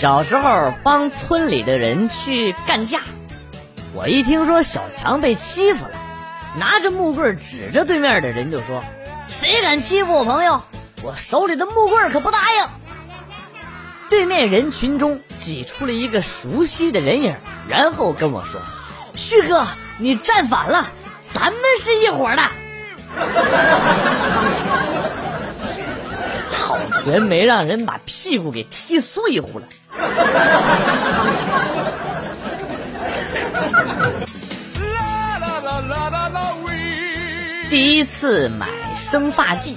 小时候帮村里的人去干架，我一听说小强被欺负了，拿着木棍指着对面的人就说：“谁敢欺负我朋友，我手里的木棍可不答应。”对面人群中挤出了一个熟悉的人影，然后跟我说：“旭哥，你站反了，咱们是一伙的。” 好悬没让人把屁股给踢碎乎了。第一次买生发剂，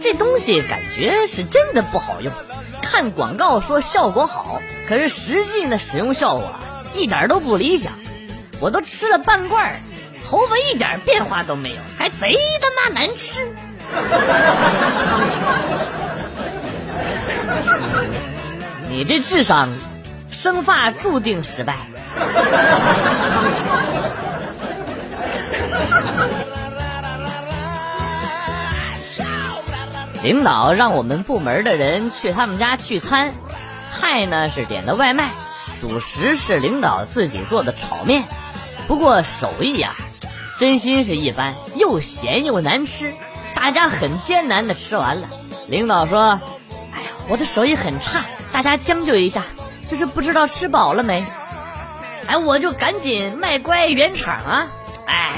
这东西感觉是真的不好用。看广告说效果好，可是实际呢使用效果一点都不理想。我都吃了半罐，头发一点变化都没有，还贼他妈难吃。你这智商，生发注定失败。领导让我们部门的人去他们家聚餐，菜呢是点的外卖，主食是领导自己做的炒面，不过手艺呀，真心是一般，又咸又难吃，大家很艰难的吃完了。领导说：“哎呀，我的手艺很差，大家将就一下，就是不知道吃饱了没。”哎，我就赶紧卖乖圆场啊！哎，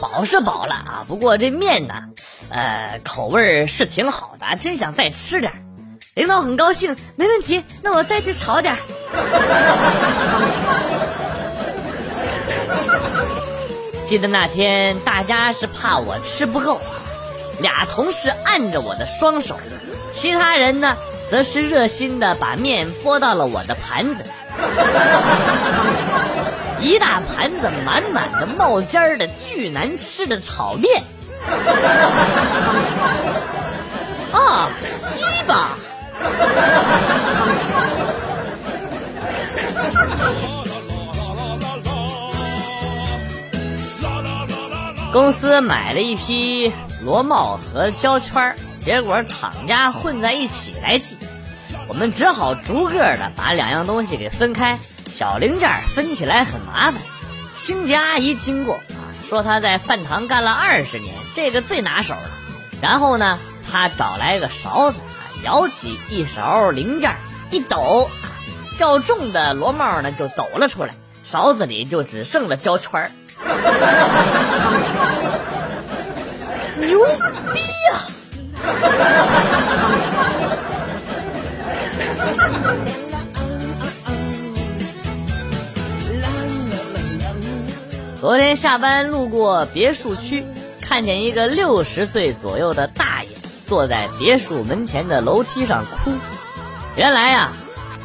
饱是饱了啊，不过这面呢？呃，口味是挺好的，真想再吃点。领导很高兴，没问题，那我再去炒点。记得那天，大家是怕我吃不够，俩同事按着我的双手，其他人呢，则是热心的把面拨到了我的盘子。一大盘子满满的冒尖儿的巨难吃的炒面。啊，西吧！公司买了一批螺帽和胶圈，结果厂家混在一起来寄，我们只好逐个的把两样东西给分开，小零件分起来很麻烦。清洁阿姨经过啊。说她在饭堂干了二十年，这个最拿手了。然后呢，她找来个勺子，舀起一勺零件，一抖，较重的螺帽呢就抖了出来，勺子里就只剩了胶圈儿。牛逼呀！昨天下班路过别墅区，看见一个六十岁左右的大爷坐在别墅门前的楼梯上哭。原来呀，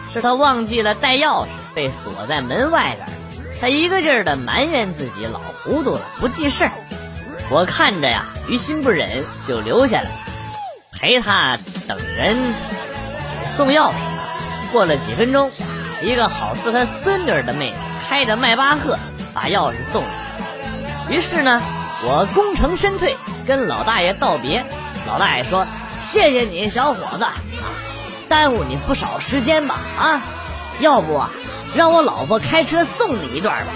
是他忘记了带钥匙，被锁在门外边。他一个劲儿的埋怨自己老糊涂了，不记事儿。我看着呀，于心不忍，就留下来陪他等人送钥匙。过了几分钟，一个好似他孙女的妹子开着迈巴赫。把钥匙送了，于是呢，我功成身退，跟老大爷道别。老大爷说：“谢谢你，小伙子，耽误你不少时间吧？啊，要不啊，让我老婆开车送你一段吧？”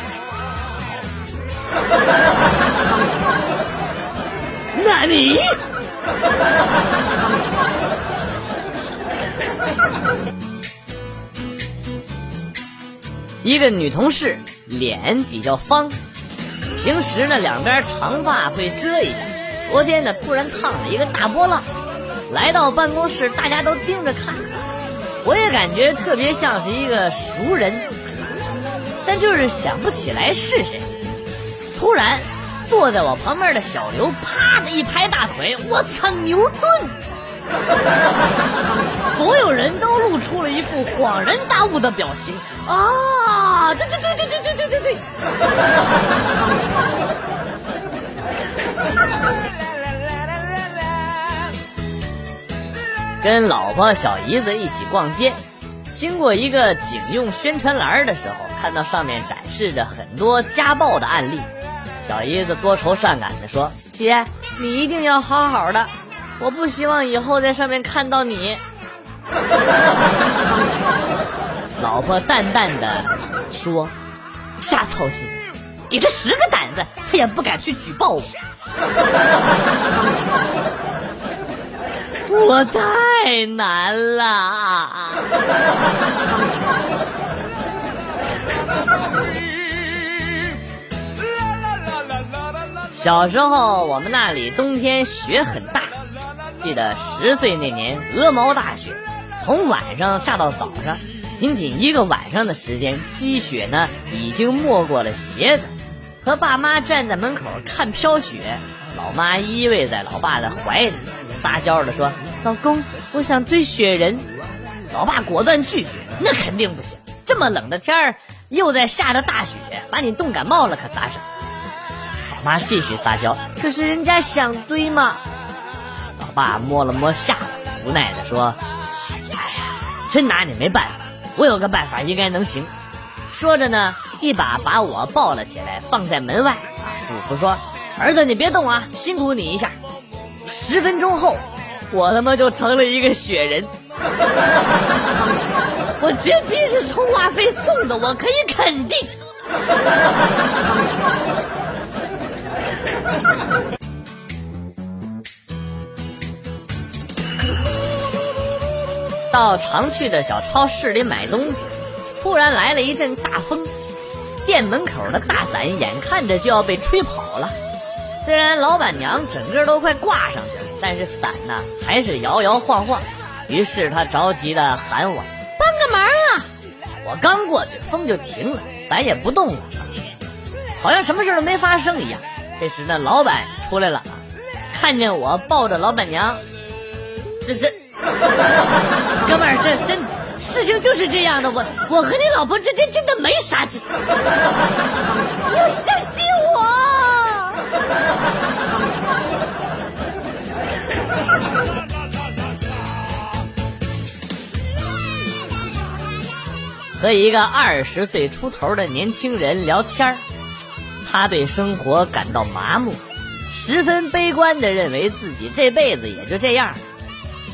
那你？一个女同事。脸比较方，平时呢两边长发会遮一下，昨天呢突然烫了一个大波浪，来到办公室大家都盯着看，我也感觉特别像是一个熟人，但就是想不起来是谁。突然，坐在我旁边的小刘啪的一拍大腿，我操，牛顿！所有人都露出了一副恍然大悟的表情啊！对对对对对对对对对！跟老婆小姨子一起逛街，经过一个警用宣传栏的时候，看到上面展示着很多家暴的案例。小姨子多愁善感的说：“姐，你一定要好好的。”我不希望以后在上面看到你。老婆淡淡的说：“瞎操心，给他十个胆子，他也不敢去举报我。”我太难了。小时候，我们那里冬天雪很大。记得十岁那年，鹅毛大雪，从晚上下到早上，仅仅一个晚上的时间，积雪呢已经没过了鞋子。和爸妈站在门口看飘雪，老妈依偎在老爸的怀里，撒娇的说：“老公，我想堆雪人。”老爸果断拒绝：“那肯定不行，这么冷的天儿，又在下着大雪，把你冻感冒了可咋整？”老妈继续撒娇：“可是人家想堆嘛。”老爸摸了摸下巴，无奈的说：“哎呀，真拿你没办法。我有个办法，应该能行。”说着呢，一把把我抱了起来，放在门外啊，嘱咐说：“儿子，你别动啊，辛苦你一下。”十分钟后，我他妈就成了一个雪人。我绝逼是充话费送的，我可以肯定。到常去的小超市里买东西，突然来了一阵大风，店门口的大伞眼看着就要被吹跑了。虽然老板娘整个都快挂上去了，但是伞呢还是摇摇晃晃。于是她着急的喊我帮个忙啊！我刚过去，风就停了，伞也不动了，好像什么事都没发生一样。这时呢，老板出来了，看见我抱着老板娘，这是。哥们儿，这真事情就是这样的，我我和你老婆之间真的没啥，你要相信我。和一个二十岁出头的年轻人聊天他对生活感到麻木，十分悲观的认为自己这辈子也就这样。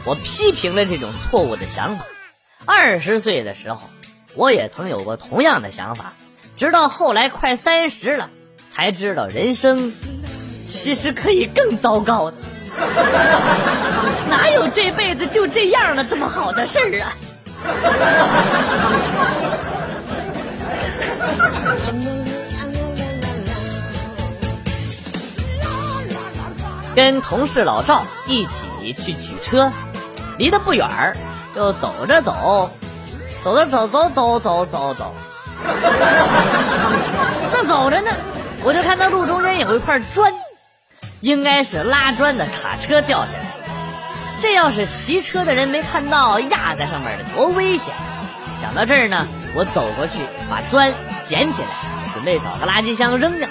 我批评了这种错误的想法。二十岁的时候，我也曾有过同样的想法，直到后来快三十了，才知道人生其实可以更糟糕的。哪有这辈子就这样了这么好的事儿啊？跟同事老赵一起去取车。离得不远儿，就走着走，走着走走走走走走，正走着呢，我就看到路中间有一块砖，应该是拉砖的卡车掉下来。这要是骑车的人没看到压在上面的，多危险！想到这儿呢，我走过去把砖捡起来，准备找个垃圾箱扔掉。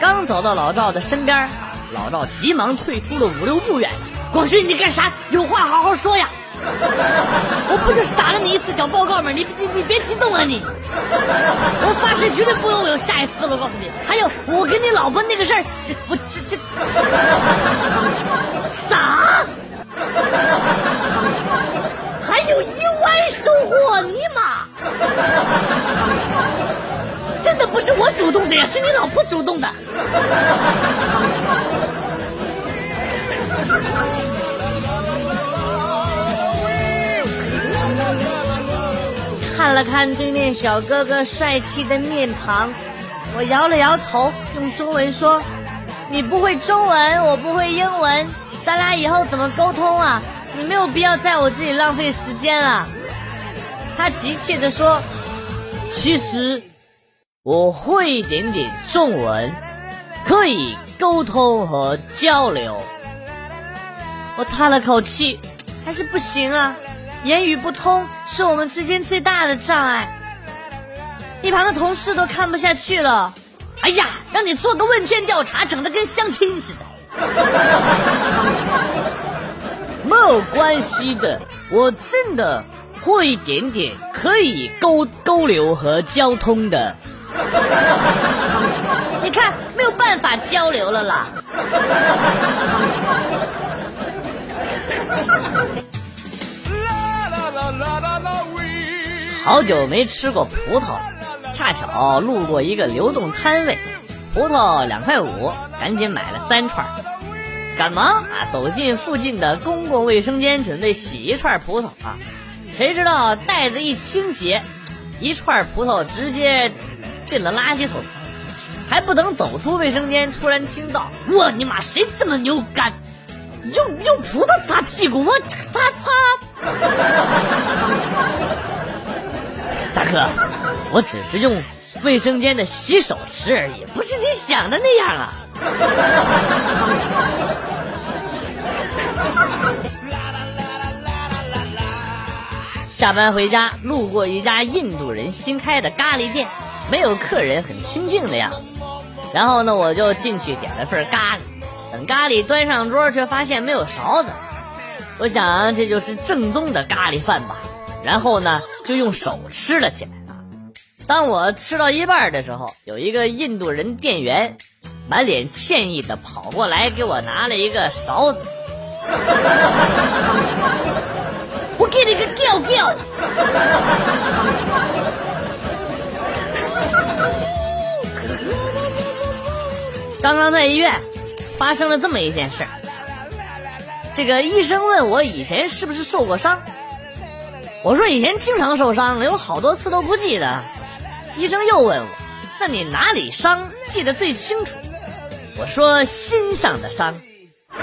刚走到老赵的身边，老赵急忙退出了五六步远。广旭，你干啥？有话好好说呀！我不就是打了你一次小报告吗？你你你别激动啊你！我发誓绝对不会有下一次了，我告诉你。还有，我跟你老婆那个事儿，这我这这啥？还有意外收获？尼玛！不是我主动的呀，是你老婆主动的。看了看对面小哥哥帅气的面庞，我摇了摇头，用中文说：“你不会中文，我不会英文，咱俩以后怎么沟通啊？你没有必要在我这里浪费时间了。”他急切地说：“其实我会一点点中文，可以沟通和交流。”我叹了口气，还是不行啊。言语不通是我们之间最大的障碍。一旁的同事都看不下去了。哎呀，让你做个问卷调查，整的跟相亲似的。没有关系的，我真的会一点点可以沟沟流和交通的。你看，没有办法交流了啦。好久没吃过葡萄，恰巧路过一个流动摊位，葡萄两块五，赶紧买了三串。赶忙啊走进附近的公共卫生间，准备洗一串葡萄啊，谁知道袋子一倾斜，一串葡萄直接进了垃圾桶。还不等走出卫生间，突然听到我你妈谁这么牛干？用用葡萄擦屁股，我擦擦。大哥，我只是用卫生间的洗手池而已，不是你想的那样啊。下班回家，路过一家印度人新开的咖喱店，没有客人，很清静的样子。然后呢，我就进去点了份咖喱。等咖喱端上桌，却发现没有勺子。我想这就是正宗的咖喱饭吧。然后呢，就用手吃了起来。当我吃到一半的时候，有一个印度人店员，满脸歉意的跑过来给我拿了一个勺子。我给你个吊吊。刚刚在医院发生了这么一件事儿，这个医生问我以前是不是受过伤，我说以前经常受伤，有好多次都不记得。医生又问我，那你哪里伤记得最清楚？我说心上的伤。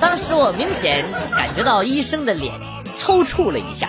当时我明显感觉到医生的脸抽搐了一下。